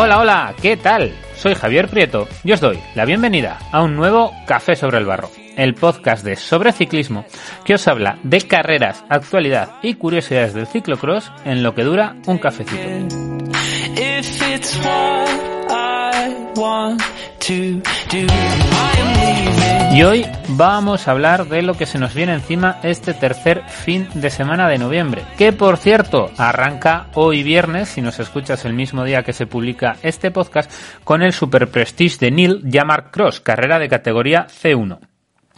Hola, hola, ¿qué tal? Soy Javier Prieto y os doy la bienvenida a un nuevo Café sobre el Barro, el podcast de sobre ciclismo que os habla de carreras, actualidad y curiosidades del ciclocross en lo que dura un cafecito. Y hoy vamos a hablar de lo que se nos viene encima este tercer fin de semana de noviembre, que por cierto arranca hoy viernes, si nos escuchas el mismo día que se publica este podcast, con el Super Prestige de Neil Yamar Cross, carrera de categoría C1.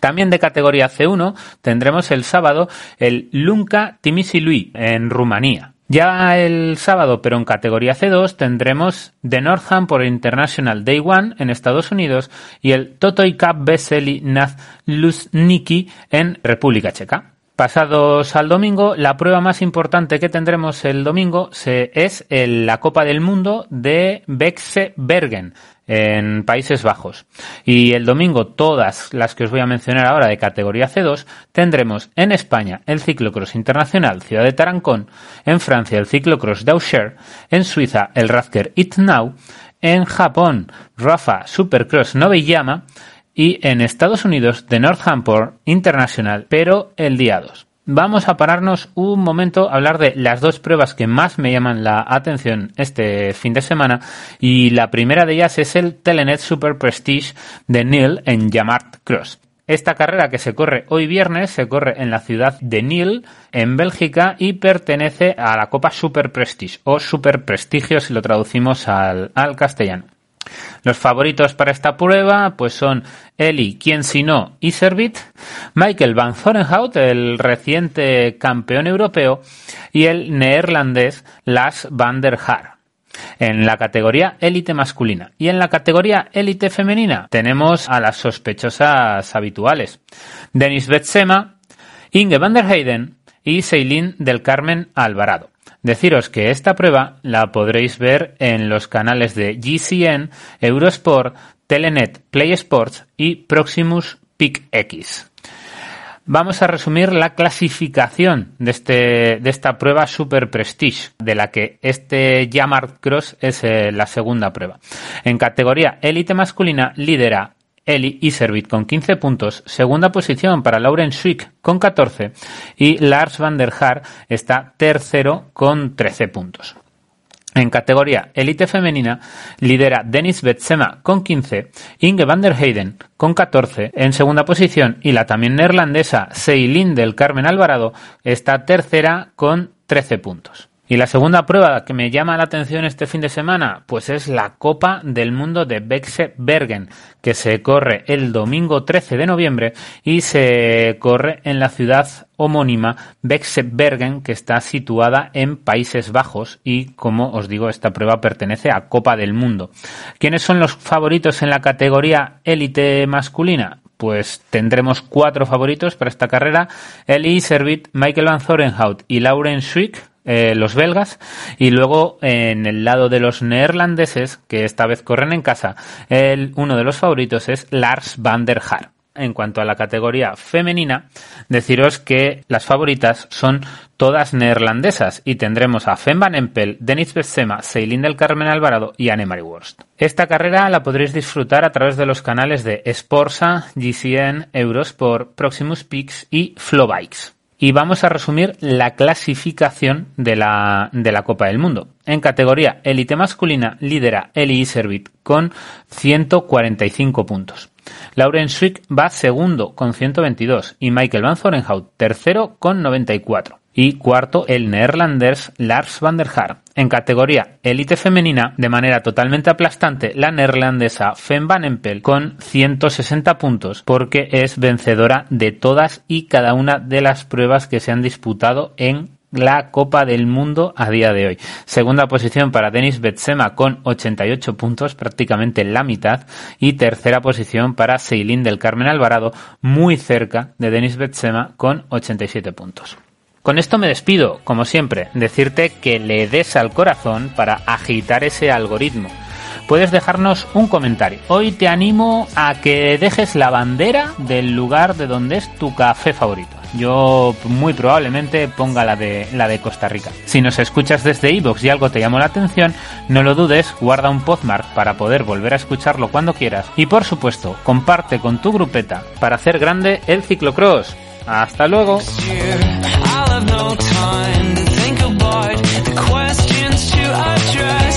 También de categoría C1 tendremos el sábado el Lunca Timisilui en Rumanía. Ya el sábado, pero en categoría C2, tendremos The Northam por International Day One en Estados Unidos y el Totoi Cup Veseli Nazlusniki en República Checa. Pasados al domingo, la prueba más importante que tendremos el domingo es la Copa del Mundo de Bexe Bergen, en Países Bajos. Y el domingo, todas las que os voy a mencionar ahora de categoría C2, tendremos en España el ciclocross internacional Ciudad de Tarancón, en Francia el ciclocross Dauscher, en Suiza el Radker Itnau, en Japón Rafa Supercross Noveyama y en Estados Unidos de Northampton International, pero el día 2 vamos a pararnos un momento a hablar de las dos pruebas que más me llaman la atención este fin de semana y la primera de ellas es el Telenet Super Prestige de Neil en Yamart Cross. Esta carrera que se corre hoy viernes se corre en la ciudad de Nil, en Bélgica, y pertenece a la Copa Super Prestige o Super Prestigio si lo traducimos al, al castellano. Los favoritos para esta prueba pues son Eli, quien si no, Iservit, Michael Van Zorenhout, el reciente campeón europeo, y el neerlandés Lars van der Haar en la categoría élite masculina. Y en la categoría élite femenina tenemos a las sospechosas habituales. Denis Betsema, Inge van der Heyden y Seilin del Carmen Alvarado. Deciros que esta prueba la podréis ver en los canales de GCN, Eurosport, Telenet, Play Sports y Proximus Pick X. Vamos a resumir la clasificación de, este, de esta prueba Super Prestige, de la que este Yamart Cross es eh, la segunda prueba. En categoría élite masculina lidera Eli Iservit con 15 puntos, segunda posición para Lauren Schick con 14 y Lars van der Haar está tercero con 13 puntos. En categoría élite femenina lidera Dennis Betsema con 15, Inge van der Heyden con 14 en segunda posición y la también neerlandesa Seilin del Carmen Alvarado está tercera con 13 puntos. Y la segunda prueba que me llama la atención este fin de semana, pues es la Copa del Mundo de Bexe Bergen, que se corre el domingo 13 de noviembre y se corre en la ciudad homónima Bexe Bergen, que está situada en Países Bajos y, como os digo, esta prueba pertenece a Copa del Mundo. ¿Quiénes son los favoritos en la categoría élite masculina? pues tendremos cuatro favoritos para esta carrera, Eli Servit, Michael Van Zorenhout y Lauren Swick, eh, los belgas, y luego en el lado de los neerlandeses, que esta vez corren en casa, el, uno de los favoritos es Lars van der Haar. En cuanto a la categoría femenina, deciros que las favoritas son todas neerlandesas y tendremos a Fem Van Empel, Denis Bessema, Ceylin del Carmen Alvarado y Anne-Marie Worst. Esta carrera la podréis disfrutar a través de los canales de Sporza, GCN, Eurosport, Proximus Peaks y Flowbikes y vamos a resumir la clasificación de la, de la Copa del Mundo. En categoría élite masculina lidera Eli Iservit con 145 puntos. Lauren Swick va segundo con 122 y Michael Van Zorenhout tercero con 94 y cuarto el neerlandés Lars van der Haar. En categoría élite femenina, de manera totalmente aplastante, la neerlandesa Fem van Empel con 160 puntos porque es vencedora de todas y cada una de las pruebas que se han disputado en la Copa del Mundo a día de hoy. Segunda posición para Denis Betsema con 88 puntos, prácticamente la mitad. Y tercera posición para Seilin del Carmen Alvarado, muy cerca de Denis Betsema con 87 puntos. Con esto me despido, como siempre, decirte que le des al corazón para agitar ese algoritmo. puedes dejarnos un comentario. Hoy te animo a que dejes la bandera del lugar de donde es tu café favorito. Yo muy probablemente ponga la de la de Costa Rica. Si nos escuchas desde iVoox y algo te llamó la atención, no lo dudes, guarda un podmark para poder volver a escucharlo cuando quieras y por supuesto, comparte con tu grupeta para hacer grande el ciclocross. Hasta luego. No time to think about the questions to address.